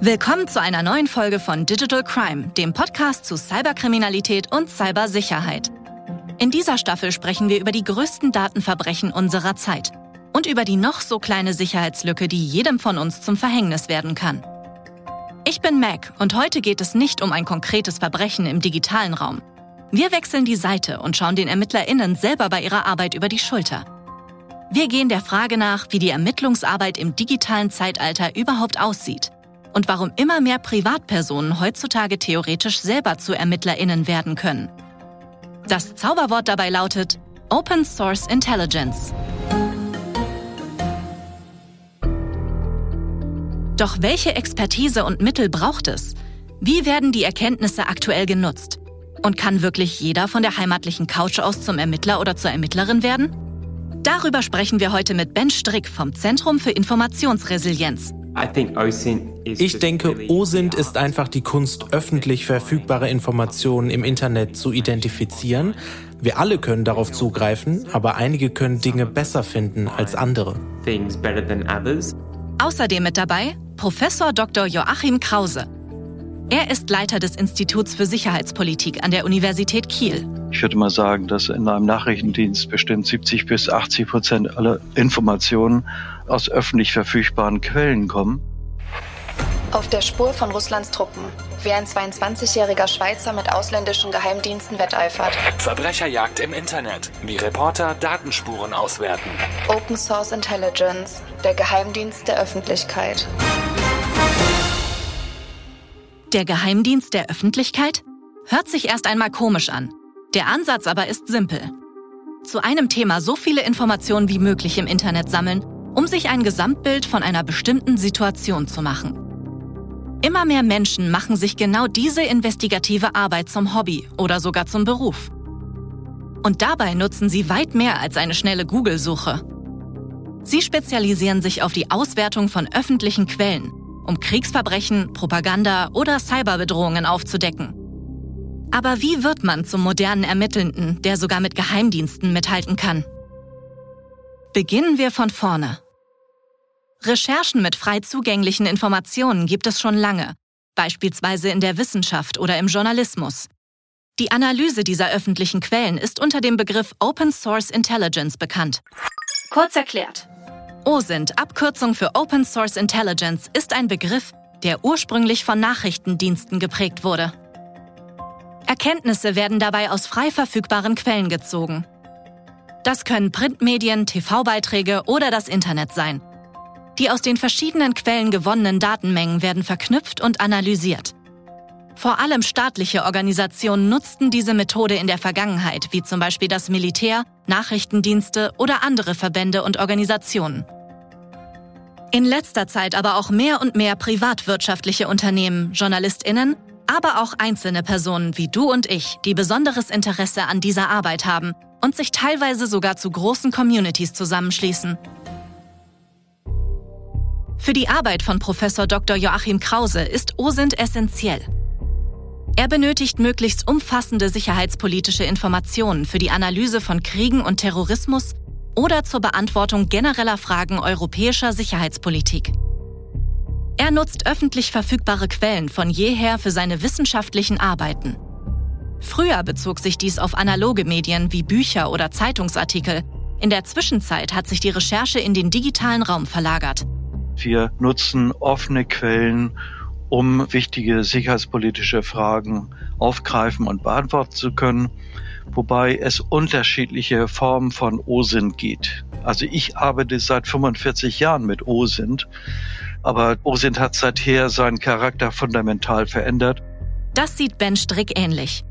Willkommen zu einer neuen Folge von Digital Crime, dem Podcast zu Cyberkriminalität und Cybersicherheit. In dieser Staffel sprechen wir über die größten Datenverbrechen unserer Zeit und über die noch so kleine Sicherheitslücke, die jedem von uns zum Verhängnis werden kann. Ich bin Mac und heute geht es nicht um ein konkretes Verbrechen im digitalen Raum. Wir wechseln die Seite und schauen den ErmittlerInnen selber bei ihrer Arbeit über die Schulter. Wir gehen der Frage nach, wie die Ermittlungsarbeit im digitalen Zeitalter überhaupt aussieht und warum immer mehr Privatpersonen heutzutage theoretisch selber zu ErmittlerInnen werden können. Das Zauberwort dabei lautet Open Source Intelligence. Doch welche Expertise und Mittel braucht es? Wie werden die Erkenntnisse aktuell genutzt? Und kann wirklich jeder von der heimatlichen Couch aus zum Ermittler oder zur Ermittlerin werden? Darüber sprechen wir heute mit Ben Strick vom Zentrum für Informationsresilienz. Ich denke, OSINT ist einfach die Kunst, öffentlich verfügbare Informationen im Internet zu identifizieren. Wir alle können darauf zugreifen, aber einige können Dinge besser finden als andere. Außerdem mit dabei Professor Dr. Joachim Krause. Er ist Leiter des Instituts für Sicherheitspolitik an der Universität Kiel. Ich würde mal sagen, dass in einem Nachrichtendienst bestimmt 70 bis 80 Prozent aller Informationen aus öffentlich verfügbaren Quellen kommen. Auf der Spur von Russlands Truppen, wie ein 22-jähriger Schweizer mit ausländischen Geheimdiensten wetteifert. Verbrecherjagd im Internet, wie Reporter Datenspuren auswerten. Open Source Intelligence, der Geheimdienst der Öffentlichkeit. Der Geheimdienst der Öffentlichkeit? Hört sich erst einmal komisch an. Der Ansatz aber ist simpel. Zu einem Thema so viele Informationen wie möglich im Internet sammeln, um sich ein Gesamtbild von einer bestimmten Situation zu machen. Immer mehr Menschen machen sich genau diese investigative Arbeit zum Hobby oder sogar zum Beruf. Und dabei nutzen sie weit mehr als eine schnelle Google-Suche. Sie spezialisieren sich auf die Auswertung von öffentlichen Quellen, um Kriegsverbrechen, Propaganda oder Cyberbedrohungen aufzudecken. Aber wie wird man zum modernen Ermittelnden, der sogar mit Geheimdiensten mithalten kann? Beginnen wir von vorne. Recherchen mit frei zugänglichen Informationen gibt es schon lange, beispielsweise in der Wissenschaft oder im Journalismus. Die Analyse dieser öffentlichen Quellen ist unter dem Begriff Open Source Intelligence bekannt. Kurz erklärt. OSINT, Abkürzung für Open Source Intelligence, ist ein Begriff, der ursprünglich von Nachrichtendiensten geprägt wurde. Erkenntnisse werden dabei aus frei verfügbaren Quellen gezogen. Das können Printmedien, TV-Beiträge oder das Internet sein. Die aus den verschiedenen Quellen gewonnenen Datenmengen werden verknüpft und analysiert. Vor allem staatliche Organisationen nutzten diese Methode in der Vergangenheit, wie zum Beispiel das Militär, Nachrichtendienste oder andere Verbände und Organisationen. In letzter Zeit aber auch mehr und mehr privatwirtschaftliche Unternehmen, Journalistinnen aber auch einzelne Personen wie du und ich, die besonderes Interesse an dieser Arbeit haben und sich teilweise sogar zu großen Communities zusammenschließen. Für die Arbeit von Professor Dr. Joachim Krause ist OSINT essentiell. Er benötigt möglichst umfassende sicherheitspolitische Informationen für die Analyse von Kriegen und Terrorismus oder zur Beantwortung genereller Fragen europäischer Sicherheitspolitik. Er nutzt öffentlich verfügbare Quellen von jeher für seine wissenschaftlichen Arbeiten. Früher bezog sich dies auf analoge Medien wie Bücher oder Zeitungsartikel. In der Zwischenzeit hat sich die Recherche in den digitalen Raum verlagert. Wir nutzen offene Quellen, um wichtige sicherheitspolitische Fragen aufgreifen und beantworten zu können, wobei es unterschiedliche Formen von OSINT gibt. Also ich arbeite seit 45 Jahren mit OSINT aber OSINT hat seither seinen Charakter fundamental verändert. Das sieht Ben Strick ähnlich.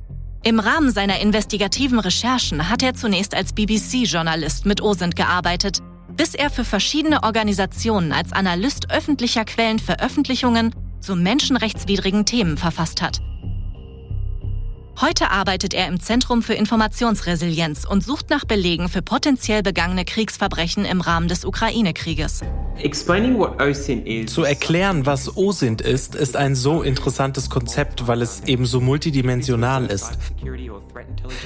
Im Rahmen seiner investigativen Recherchen hat er zunächst als BBC-Journalist mit OSINT gearbeitet, bis er für verschiedene Organisationen als Analyst öffentlicher Quellen Veröffentlichungen zu menschenrechtswidrigen Themen verfasst hat. Heute arbeitet er im Zentrum für Informationsresilienz und sucht nach Belegen für potenziell begangene Kriegsverbrechen im Rahmen des Ukraine-Krieges. Zu erklären, was OSINT ist, ist ein so interessantes Konzept, weil es eben so multidimensional ist.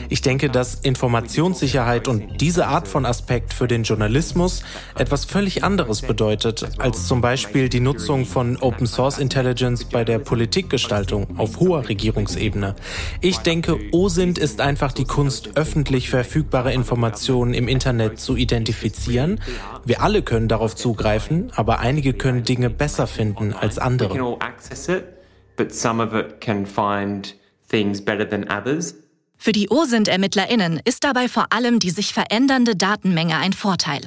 Ich denke, dass Informationssicherheit und diese Art von Aspekt für den Journalismus etwas völlig anderes bedeutet, als zum Beispiel die Nutzung von Open Source Intelligence bei der Politikgestaltung auf hoher Regierungsebene. Ich denke, OSINT ist einfach die Kunst, öffentlich verfügbare Informationen im Internet zu identifizieren. Wir alle können darauf zugreifen, aber einige können Dinge besser finden als andere. Für die OSINT-ErmittlerInnen ist dabei vor allem die sich verändernde Datenmenge ein Vorteil.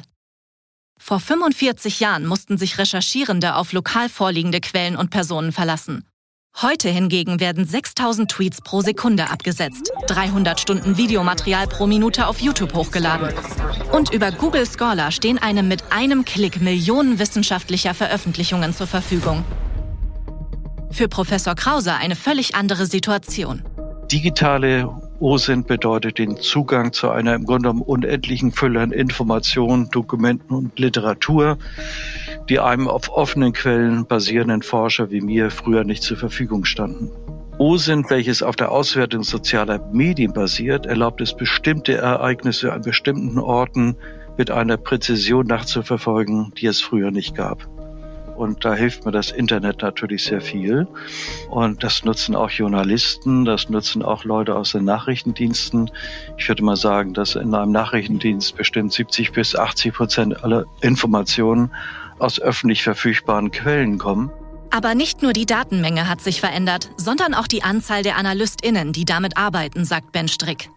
Vor 45 Jahren mussten sich Recherchierende auf lokal vorliegende Quellen und Personen verlassen. Heute hingegen werden 6000 Tweets pro Sekunde abgesetzt, 300 Stunden Videomaterial pro Minute auf YouTube hochgeladen. Und über Google Scholar stehen einem mit einem Klick Millionen wissenschaftlicher Veröffentlichungen zur Verfügung. Für Professor Krause eine völlig andere Situation. Digitale OSINT bedeutet den Zugang zu einer im Grunde genommen unendlichen Fülle an Informationen, Dokumenten und Literatur, die einem auf offenen Quellen basierenden Forscher wie mir früher nicht zur Verfügung standen. OSINT, welches auf der Auswertung sozialer Medien basiert, erlaubt es bestimmte Ereignisse an bestimmten Orten mit einer Präzision nachzuverfolgen, die es früher nicht gab. Und da hilft mir das Internet natürlich sehr viel. Und das nutzen auch Journalisten, das nutzen auch Leute aus den Nachrichtendiensten. Ich würde mal sagen, dass in einem Nachrichtendienst bestimmt 70 bis 80 Prozent aller Informationen aus öffentlich verfügbaren Quellen kommen. Aber nicht nur die Datenmenge hat sich verändert, sondern auch die Anzahl der AnalystInnen, die damit arbeiten, sagt Ben Strick.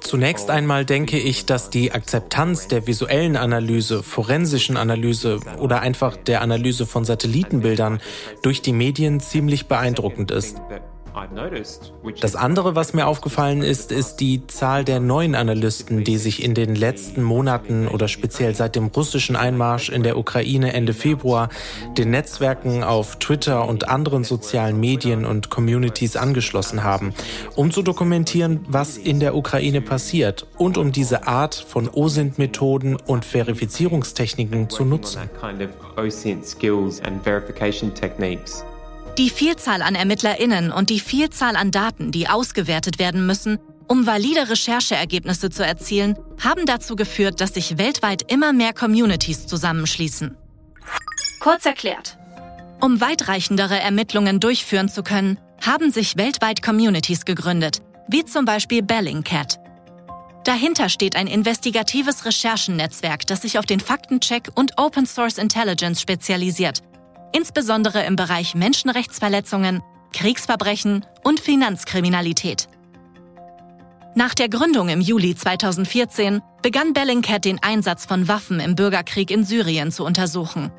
Zunächst einmal denke ich, dass die Akzeptanz der visuellen Analyse, forensischen Analyse oder einfach der Analyse von Satellitenbildern durch die Medien ziemlich beeindruckend ist. Das andere, was mir aufgefallen ist, ist die Zahl der neuen Analysten, die sich in den letzten Monaten oder speziell seit dem russischen Einmarsch in der Ukraine Ende Februar den Netzwerken auf Twitter und anderen sozialen Medien und Communities angeschlossen haben, um zu dokumentieren, was in der Ukraine passiert und um diese Art von OSINT-Methoden und Verifizierungstechniken zu nutzen. Die Vielzahl an ErmittlerInnen und die Vielzahl an Daten, die ausgewertet werden müssen, um valide Rechercheergebnisse zu erzielen, haben dazu geführt, dass sich weltweit immer mehr Communities zusammenschließen. Kurz erklärt. Um weitreichendere Ermittlungen durchführen zu können, haben sich weltweit Communities gegründet, wie zum Beispiel Bellingcat. Dahinter steht ein investigatives Recherchennetzwerk, das sich auf den Faktencheck und Open Source Intelligence spezialisiert insbesondere im Bereich Menschenrechtsverletzungen, Kriegsverbrechen und Finanzkriminalität. Nach der Gründung im Juli 2014 begann Bellingcat den Einsatz von Waffen im Bürgerkrieg in Syrien zu untersuchen.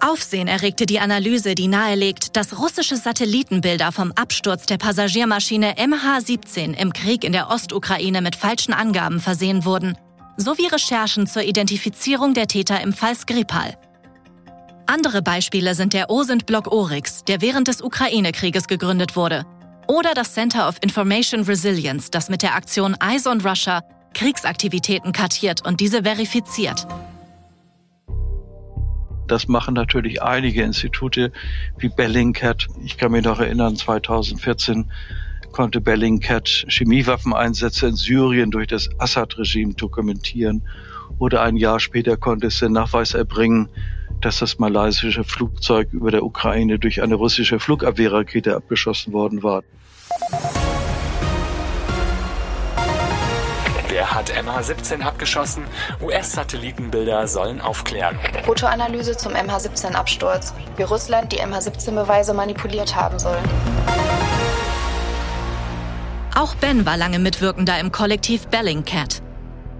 Aufsehen erregte die Analyse, die nahelegt, dass russische Satellitenbilder vom Absturz der Passagiermaschine MH17 im Krieg in der Ostukraine mit falschen Angaben versehen wurden, sowie Recherchen zur Identifizierung der Täter im Fall Skripal. Andere Beispiele sind der OSINT-Block Oryx, der während des Ukraine-Krieges gegründet wurde, oder das Center of Information Resilience, das mit der Aktion Eyes on Russia Kriegsaktivitäten kartiert und diese verifiziert. Das machen natürlich einige Institute wie Bellingcat. Ich kann mich noch erinnern, 2014 konnte Bellingcat Chemiewaffeneinsätze in Syrien durch das Assad-Regime dokumentieren. Oder ein Jahr später konnte es den Nachweis erbringen, dass das malaysische Flugzeug über der Ukraine durch eine russische Flugabwehrrakete abgeschossen worden war. Wer hat MH17 abgeschossen? US-Satellitenbilder sollen aufklären. Fotoanalyse zum MH17-Absturz. Wie Russland die MH17-Beweise manipuliert haben soll. Auch Ben war lange Mitwirkender im Kollektiv Bellingcat.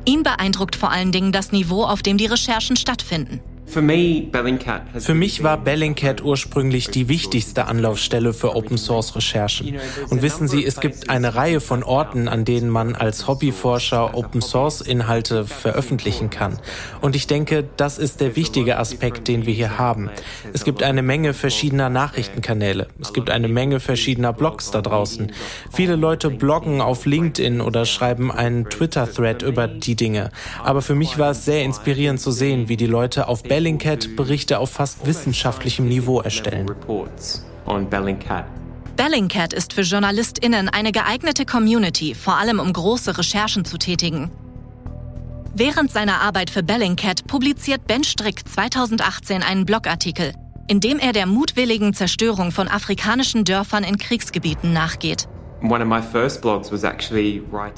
Ihn beeindruckt vor allen Dingen das Niveau, auf dem die Recherchen stattfinden. Für mich war Bellingcat ursprünglich die wichtigste Anlaufstelle für Open Source Recherchen. Und wissen Sie, es gibt eine Reihe von Orten, an denen man als Hobbyforscher Open Source Inhalte veröffentlichen kann. Und ich denke, das ist der wichtige Aspekt, den wir hier haben. Es gibt eine Menge verschiedener Nachrichtenkanäle. Es gibt eine Menge verschiedener Blogs da draußen. Viele Leute bloggen auf LinkedIn oder schreiben einen Twitter-Thread über die Dinge. Aber für mich war es sehr inspirierend zu sehen, wie die Leute auf Bellingcat Bellingcat Berichte auf fast wissenschaftlichem Niveau erstellen. Bellingcat ist für JournalistInnen eine geeignete Community, vor allem um große Recherchen zu tätigen. Während seiner Arbeit für Bellingcat publiziert Ben Strick 2018 einen Blogartikel, in dem er der mutwilligen Zerstörung von afrikanischen Dörfern in Kriegsgebieten nachgeht.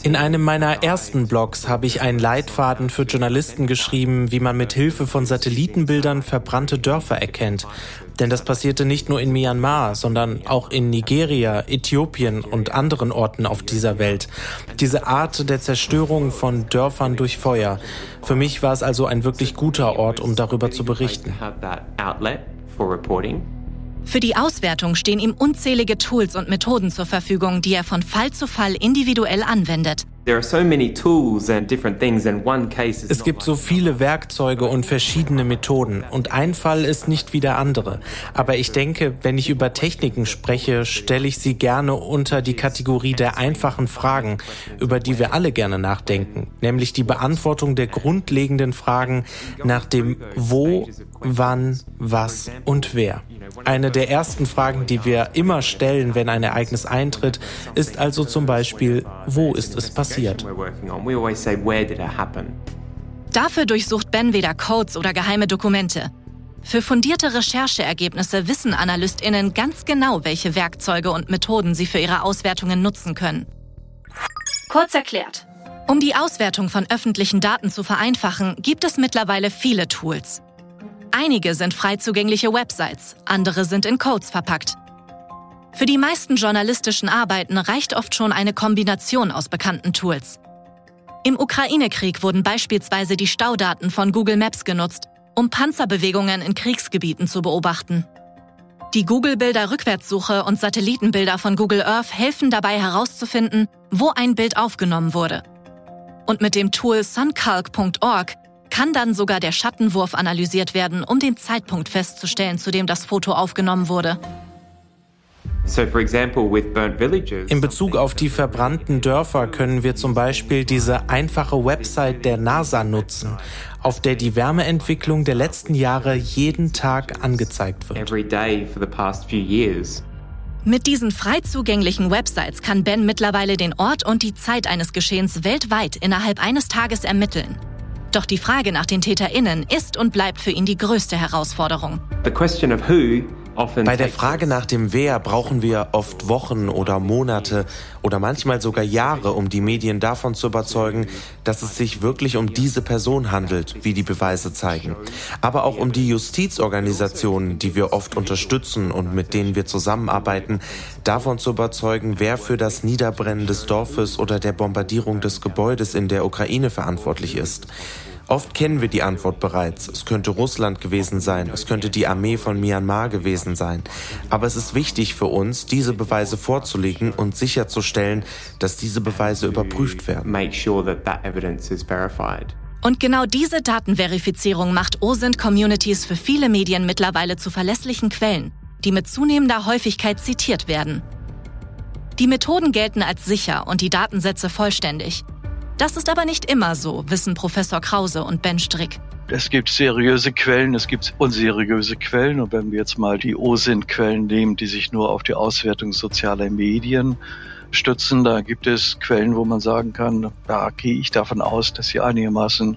In einem meiner ersten Blogs habe ich einen Leitfaden für Journalisten geschrieben, wie man mit Hilfe von Satellitenbildern verbrannte Dörfer erkennt. Denn das passierte nicht nur in Myanmar, sondern auch in Nigeria, Äthiopien und anderen Orten auf dieser Welt. Diese Art der Zerstörung von Dörfern durch Feuer. Für mich war es also ein wirklich guter Ort, um darüber zu berichten. Für die Auswertung stehen ihm unzählige Tools und Methoden zur Verfügung, die er von Fall zu Fall individuell anwendet. Es gibt so viele Werkzeuge und verschiedene Methoden und ein Fall ist nicht wie der andere. Aber ich denke, wenn ich über Techniken spreche, stelle ich sie gerne unter die Kategorie der einfachen Fragen, über die wir alle gerne nachdenken, nämlich die Beantwortung der grundlegenden Fragen nach dem Wo, wann, was und wer. Eine der ersten Fragen, die wir immer stellen, wenn ein Ereignis eintritt, ist also zum Beispiel, wo ist es passiert? Dafür durchsucht Ben weder Codes oder geheime Dokumente. Für fundierte Rechercheergebnisse wissen AnalystInnen ganz genau, welche Werkzeuge und Methoden sie für ihre Auswertungen nutzen können. Kurz erklärt. Um die Auswertung von öffentlichen Daten zu vereinfachen, gibt es mittlerweile viele Tools. Einige sind frei zugängliche Websites, andere sind in Codes verpackt. Für die meisten journalistischen Arbeiten reicht oft schon eine Kombination aus bekannten Tools. Im Ukraine-Krieg wurden beispielsweise die Staudaten von Google Maps genutzt, um Panzerbewegungen in Kriegsgebieten zu beobachten. Die Google-Bilder-Rückwärtssuche und Satellitenbilder von Google Earth helfen dabei herauszufinden, wo ein Bild aufgenommen wurde. Und mit dem Tool suncalc.org kann dann sogar der Schattenwurf analysiert werden, um den Zeitpunkt festzustellen, zu dem das Foto aufgenommen wurde. In Bezug auf die verbrannten Dörfer können wir zum Beispiel diese einfache Website der NASA nutzen, auf der die Wärmeentwicklung der letzten Jahre jeden Tag angezeigt wird. Mit diesen frei zugänglichen Websites kann Ben mittlerweile den Ort und die Zeit eines Geschehens weltweit innerhalb eines Tages ermitteln. Doch die Frage nach den TäterInnen ist und bleibt für ihn die größte Herausforderung. Bei der Frage nach dem Wer brauchen wir oft Wochen oder Monate oder manchmal sogar Jahre, um die Medien davon zu überzeugen, dass es sich wirklich um diese Person handelt, wie die Beweise zeigen. Aber auch um die Justizorganisationen, die wir oft unterstützen und mit denen wir zusammenarbeiten, davon zu überzeugen, wer für das Niederbrennen des Dorfes oder der Bombardierung des Gebäudes in der Ukraine verantwortlich ist. Oft kennen wir die Antwort bereits. Es könnte Russland gewesen sein, es könnte die Armee von Myanmar gewesen sein. Aber es ist wichtig für uns, diese Beweise vorzulegen und sicherzustellen, dass diese Beweise überprüft werden. Und genau diese Datenverifizierung macht OSINT-Communities für viele Medien mittlerweile zu verlässlichen Quellen, die mit zunehmender Häufigkeit zitiert werden. Die Methoden gelten als sicher und die Datensätze vollständig. Das ist aber nicht immer so, wissen Professor Krause und Ben Strick. Es gibt seriöse Quellen, es gibt unseriöse Quellen. Und wenn wir jetzt mal die OSINT-Quellen nehmen, die sich nur auf die Auswertung sozialer Medien stützen, da gibt es Quellen, wo man sagen kann, da gehe ich davon aus, dass sie einigermaßen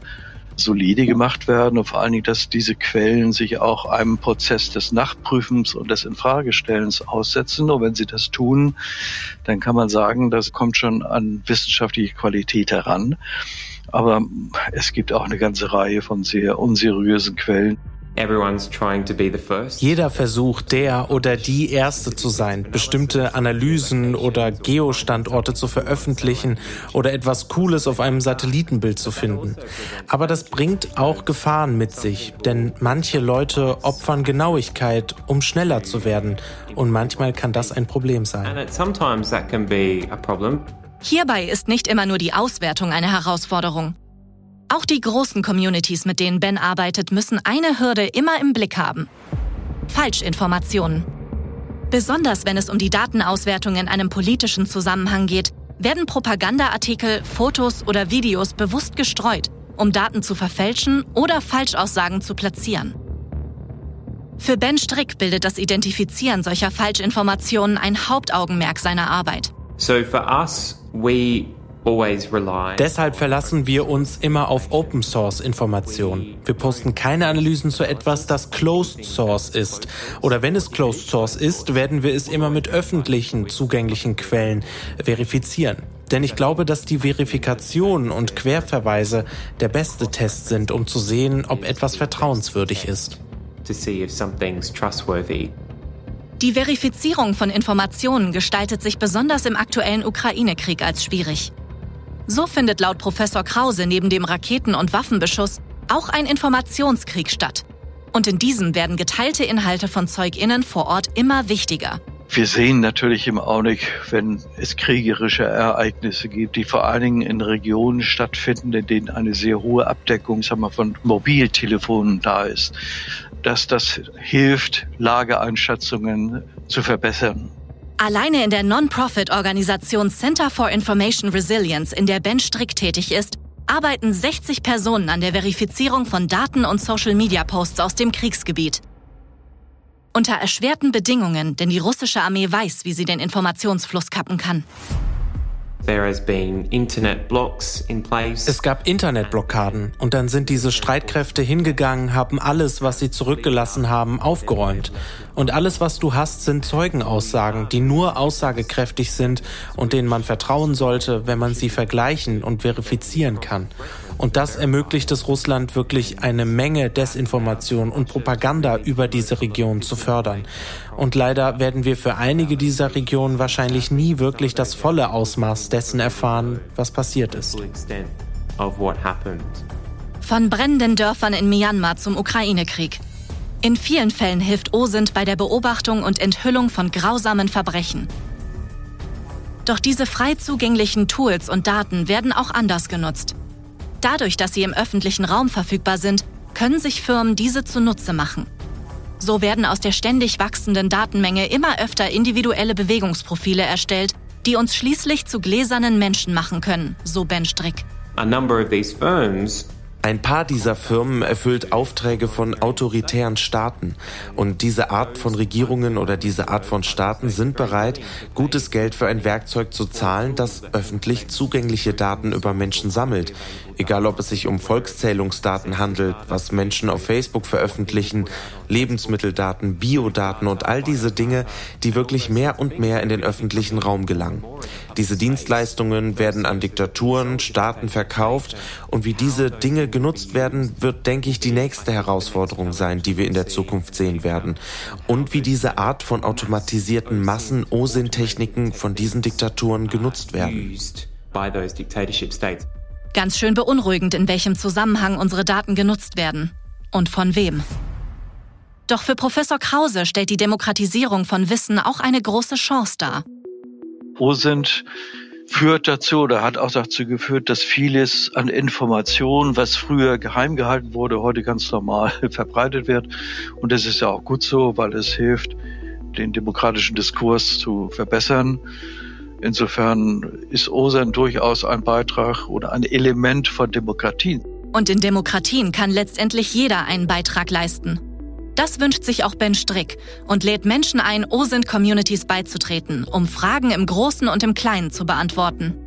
solide gemacht werden und vor allen Dingen, dass diese Quellen sich auch einem Prozess des Nachprüfens und des Infragestellens aussetzen. Und wenn sie das tun, dann kann man sagen, das kommt schon an wissenschaftliche Qualität heran. Aber es gibt auch eine ganze Reihe von sehr unseriösen Quellen. Jeder versucht, der oder die Erste zu sein, bestimmte Analysen oder Geostandorte zu veröffentlichen oder etwas Cooles auf einem Satellitenbild zu finden. Aber das bringt auch Gefahren mit sich, denn manche Leute opfern Genauigkeit, um schneller zu werden. Und manchmal kann das ein Problem sein. Hierbei ist nicht immer nur die Auswertung eine Herausforderung. Auch die großen Communities, mit denen Ben arbeitet, müssen eine Hürde immer im Blick haben. Falschinformationen. Besonders wenn es um die Datenauswertung in einem politischen Zusammenhang geht, werden Propagandaartikel, Fotos oder Videos bewusst gestreut, um Daten zu verfälschen oder Falschaussagen zu platzieren. Für Ben Strick bildet das Identifizieren solcher Falschinformationen ein Hauptaugenmerk seiner Arbeit. So for us, we Deshalb verlassen wir uns immer auf Open Source Informationen. Wir posten keine Analysen zu etwas, das Closed Source ist. Oder wenn es Closed Source ist, werden wir es immer mit öffentlichen, zugänglichen Quellen verifizieren. Denn ich glaube, dass die Verifikation und Querverweise der beste Test sind, um zu sehen, ob etwas vertrauenswürdig ist. Die Verifizierung von Informationen gestaltet sich besonders im aktuellen Ukraine-Krieg als schwierig. So findet laut Professor Krause neben dem Raketen- und Waffenbeschuss auch ein Informationskrieg statt. Und in diesem werden geteilte Inhalte von ZeugInnen vor Ort immer wichtiger. Wir sehen natürlich im Augenblick, wenn es kriegerische Ereignisse gibt, die vor allen Dingen in Regionen stattfinden, in denen eine sehr hohe Abdeckung sagen wir, von Mobiltelefonen da ist, dass das hilft, Lageeinschätzungen zu verbessern. Alleine in der Non-Profit-Organisation Center for Information Resilience, in der Ben Strick tätig ist, arbeiten 60 Personen an der Verifizierung von Daten und Social-Media-Posts aus dem Kriegsgebiet. Unter erschwerten Bedingungen, denn die russische Armee weiß, wie sie den Informationsfluss kappen kann. Es gab Internetblockaden und dann sind diese Streitkräfte hingegangen, haben alles, was sie zurückgelassen haben, aufgeräumt. Und alles, was du hast, sind Zeugenaussagen, die nur aussagekräftig sind und denen man vertrauen sollte, wenn man sie vergleichen und verifizieren kann. Und das ermöglicht es Russland wirklich eine Menge Desinformation und Propaganda über diese Region zu fördern. Und leider werden wir für einige dieser Regionen wahrscheinlich nie wirklich das volle Ausmaß dessen erfahren, was passiert ist. Von brennenden Dörfern in Myanmar zum Ukraine-Krieg. In vielen Fällen hilft OSINT bei der Beobachtung und Enthüllung von grausamen Verbrechen. Doch diese frei zugänglichen Tools und Daten werden auch anders genutzt. Dadurch, dass sie im öffentlichen Raum verfügbar sind, können sich Firmen diese zunutze machen. So werden aus der ständig wachsenden Datenmenge immer öfter individuelle Bewegungsprofile erstellt, die uns schließlich zu gläsernen Menschen machen können, so Ben Strick. A number of these firms ein paar dieser Firmen erfüllt Aufträge von autoritären Staaten. Und diese Art von Regierungen oder diese Art von Staaten sind bereit, gutes Geld für ein Werkzeug zu zahlen, das öffentlich zugängliche Daten über Menschen sammelt. Egal ob es sich um Volkszählungsdaten handelt, was Menschen auf Facebook veröffentlichen, Lebensmitteldaten, Biodaten und all diese Dinge, die wirklich mehr und mehr in den öffentlichen Raum gelangen. Diese Dienstleistungen werden an Diktaturen, Staaten verkauft und wie diese Dinge genutzt werden, wird, denke ich, die nächste Herausforderung sein, die wir in der Zukunft sehen werden. Und wie diese Art von automatisierten Massen-OSIN-Techniken von diesen Diktaturen genutzt werden. Ganz schön beunruhigend, in welchem Zusammenhang unsere Daten genutzt werden. Und von wem. Doch für Professor Krause stellt die Demokratisierung von Wissen auch eine große Chance dar. OSINT führt dazu oder hat auch dazu geführt, dass vieles an Informationen, was früher geheim gehalten wurde, heute ganz normal verbreitet wird. Und das ist ja auch gut so, weil es hilft, den demokratischen Diskurs zu verbessern. Insofern ist OSAN durchaus ein Beitrag oder ein Element von Demokratien. Und in Demokratien kann letztendlich jeder einen Beitrag leisten. Das wünscht sich auch Ben Strick und lädt Menschen ein, OSINT-Communities beizutreten, um Fragen im Großen und im Kleinen zu beantworten.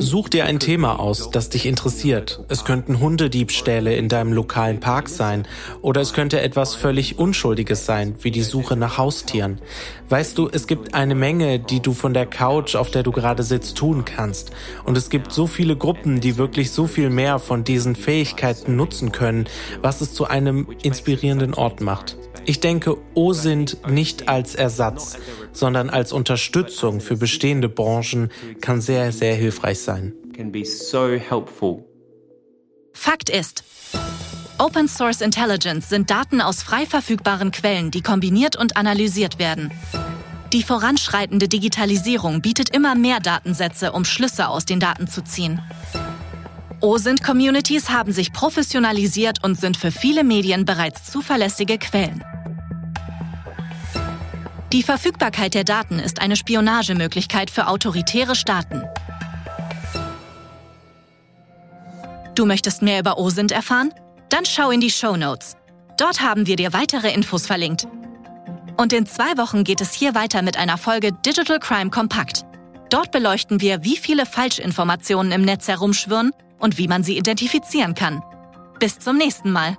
Such dir ein Thema aus, das dich interessiert. Es könnten Hundediebstähle in deinem lokalen Park sein oder es könnte etwas völlig Unschuldiges sein, wie die Suche nach Haustieren. Weißt du, es gibt eine Menge, die du von der Couch, auf der du gerade sitzt, tun kannst. Und es gibt so viele Gruppen, die wirklich so viel mehr von diesen Fähigkeiten nutzen können, was es zu einem inspirierenden Ort macht. Ich denke, OSINT nicht als Ersatz, sondern als Unterstützung für bestehende Branchen kann sehr, sehr hilfreich sein. Fakt ist, Open Source Intelligence sind Daten aus frei verfügbaren Quellen, die kombiniert und analysiert werden. Die voranschreitende Digitalisierung bietet immer mehr Datensätze, um Schlüsse aus den Daten zu ziehen. OSINT-Communities haben sich professionalisiert und sind für viele Medien bereits zuverlässige Quellen. Die Verfügbarkeit der Daten ist eine Spionagemöglichkeit für autoritäre Staaten. Du möchtest mehr über OSINT erfahren? Dann schau in die Show Notes. Dort haben wir dir weitere Infos verlinkt. Und in zwei Wochen geht es hier weiter mit einer Folge Digital Crime Compact. Dort beleuchten wir, wie viele Falschinformationen im Netz herumschwirren und wie man sie identifizieren kann. Bis zum nächsten Mal.